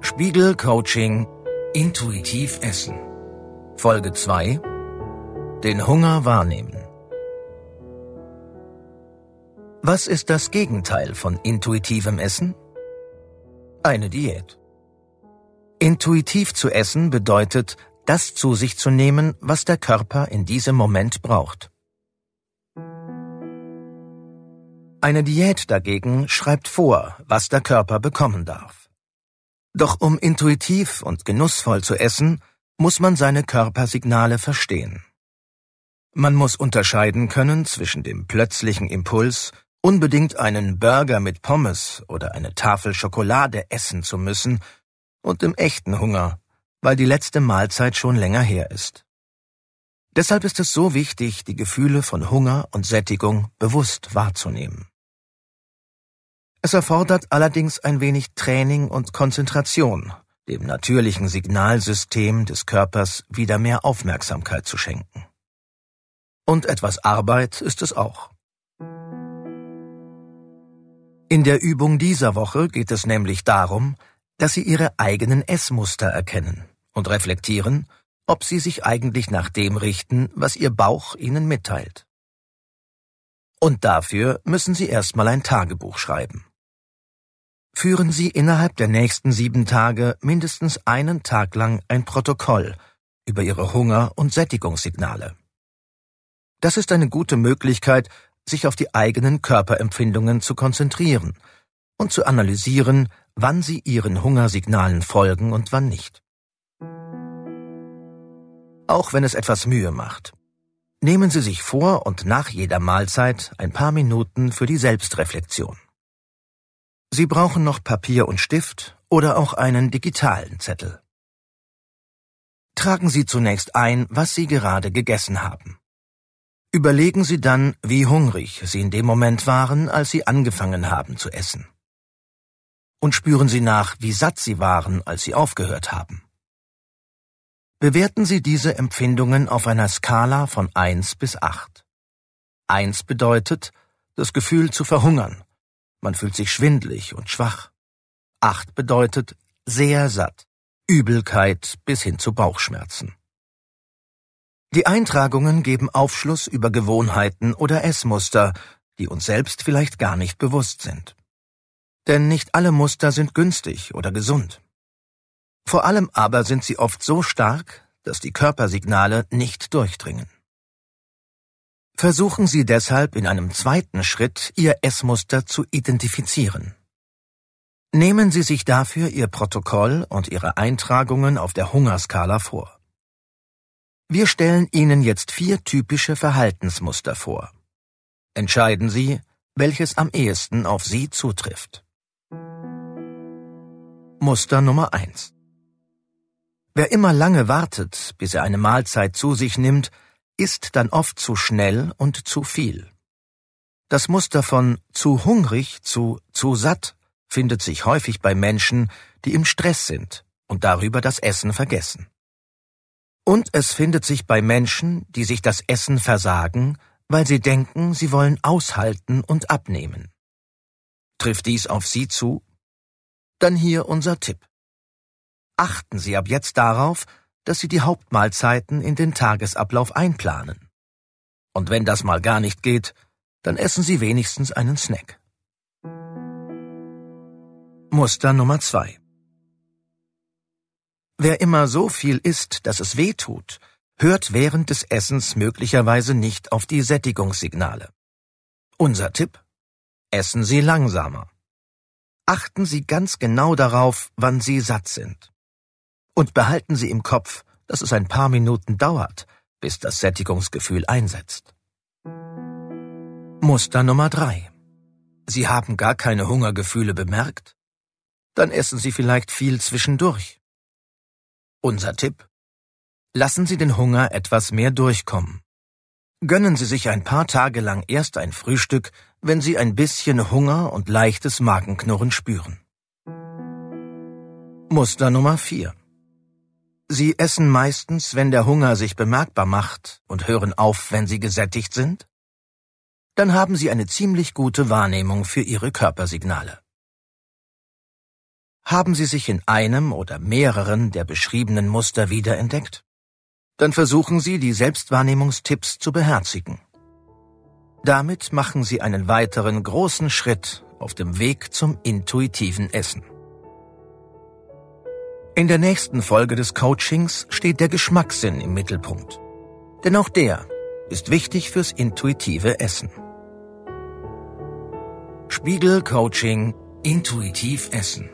Spiegel Coaching Intuitiv Essen Folge 2 Den Hunger wahrnehmen Was ist das Gegenteil von intuitivem Essen? Eine Diät. Intuitiv zu essen bedeutet, das zu sich zu nehmen, was der Körper in diesem Moment braucht. Eine Diät dagegen schreibt vor, was der Körper bekommen darf. Doch um intuitiv und genussvoll zu essen, muss man seine Körpersignale verstehen. Man muss unterscheiden können zwischen dem plötzlichen Impuls, unbedingt einen Burger mit Pommes oder eine Tafel Schokolade essen zu müssen, und dem echten Hunger, weil die letzte Mahlzeit schon länger her ist. Deshalb ist es so wichtig, die Gefühle von Hunger und Sättigung bewusst wahrzunehmen. Es erfordert allerdings ein wenig Training und Konzentration, dem natürlichen Signalsystem des Körpers wieder mehr Aufmerksamkeit zu schenken. Und etwas Arbeit ist es auch. In der Übung dieser Woche geht es nämlich darum, dass Sie Ihre eigenen Essmuster erkennen und reflektieren, ob Sie sich eigentlich nach dem richten, was Ihr Bauch Ihnen mitteilt. Und dafür müssen Sie erstmal ein Tagebuch schreiben führen Sie innerhalb der nächsten sieben Tage mindestens einen Tag lang ein Protokoll über Ihre Hunger- und Sättigungssignale. Das ist eine gute Möglichkeit, sich auf die eigenen Körperempfindungen zu konzentrieren und zu analysieren, wann Sie Ihren Hungersignalen folgen und wann nicht. Auch wenn es etwas Mühe macht. Nehmen Sie sich vor und nach jeder Mahlzeit ein paar Minuten für die Selbstreflexion. Sie brauchen noch Papier und Stift oder auch einen digitalen Zettel. Tragen Sie zunächst ein, was Sie gerade gegessen haben. Überlegen Sie dann, wie hungrig Sie in dem Moment waren, als Sie angefangen haben zu essen. Und spüren Sie nach, wie satt Sie waren, als Sie aufgehört haben. Bewerten Sie diese Empfindungen auf einer Skala von 1 bis 8. 1 bedeutet, das Gefühl zu verhungern, man fühlt sich schwindlig und schwach. Acht bedeutet sehr satt, Übelkeit bis hin zu Bauchschmerzen. Die Eintragungen geben Aufschluss über Gewohnheiten oder Essmuster, die uns selbst vielleicht gar nicht bewusst sind. Denn nicht alle Muster sind günstig oder gesund. Vor allem aber sind sie oft so stark, dass die Körpersignale nicht durchdringen. Versuchen Sie deshalb in einem zweiten Schritt, Ihr Essmuster zu identifizieren. Nehmen Sie sich dafür Ihr Protokoll und Ihre Eintragungen auf der Hungerskala vor. Wir stellen Ihnen jetzt vier typische Verhaltensmuster vor. Entscheiden Sie, welches am ehesten auf Sie zutrifft. Muster Nummer eins: Wer immer lange wartet, bis er eine Mahlzeit zu sich nimmt, ist dann oft zu schnell und zu viel. Das Muster von zu hungrig zu zu satt findet sich häufig bei Menschen, die im Stress sind und darüber das Essen vergessen. Und es findet sich bei Menschen, die sich das Essen versagen, weil sie denken, sie wollen aushalten und abnehmen. Trifft dies auf Sie zu? Dann hier unser Tipp. Achten Sie ab jetzt darauf, dass Sie die Hauptmahlzeiten in den Tagesablauf einplanen. Und wenn das mal gar nicht geht, dann essen Sie wenigstens einen Snack. Muster Nummer zwei. Wer immer so viel isst, dass es weh tut, hört während des Essens möglicherweise nicht auf die Sättigungssignale. Unser Tipp? Essen Sie langsamer. Achten Sie ganz genau darauf, wann Sie satt sind. Und behalten Sie im Kopf, dass es ein paar Minuten dauert, bis das Sättigungsgefühl einsetzt. Muster Nummer drei: Sie haben gar keine Hungergefühle bemerkt? Dann essen Sie vielleicht viel zwischendurch. Unser Tipp? Lassen Sie den Hunger etwas mehr durchkommen. Gönnen Sie sich ein paar Tage lang erst ein Frühstück, wenn Sie ein bisschen Hunger und leichtes Magenknurren spüren. Muster Nummer vier: Sie essen meistens, wenn der Hunger sich bemerkbar macht und hören auf, wenn Sie gesättigt sind? Dann haben Sie eine ziemlich gute Wahrnehmung für Ihre Körpersignale. Haben Sie sich in einem oder mehreren der beschriebenen Muster wiederentdeckt? Dann versuchen Sie, die Selbstwahrnehmungstipps zu beherzigen. Damit machen Sie einen weiteren großen Schritt auf dem Weg zum intuitiven Essen. In der nächsten Folge des Coachings steht der Geschmackssinn im Mittelpunkt. Denn auch der ist wichtig fürs intuitive Essen. Spiegel Coaching Intuitiv Essen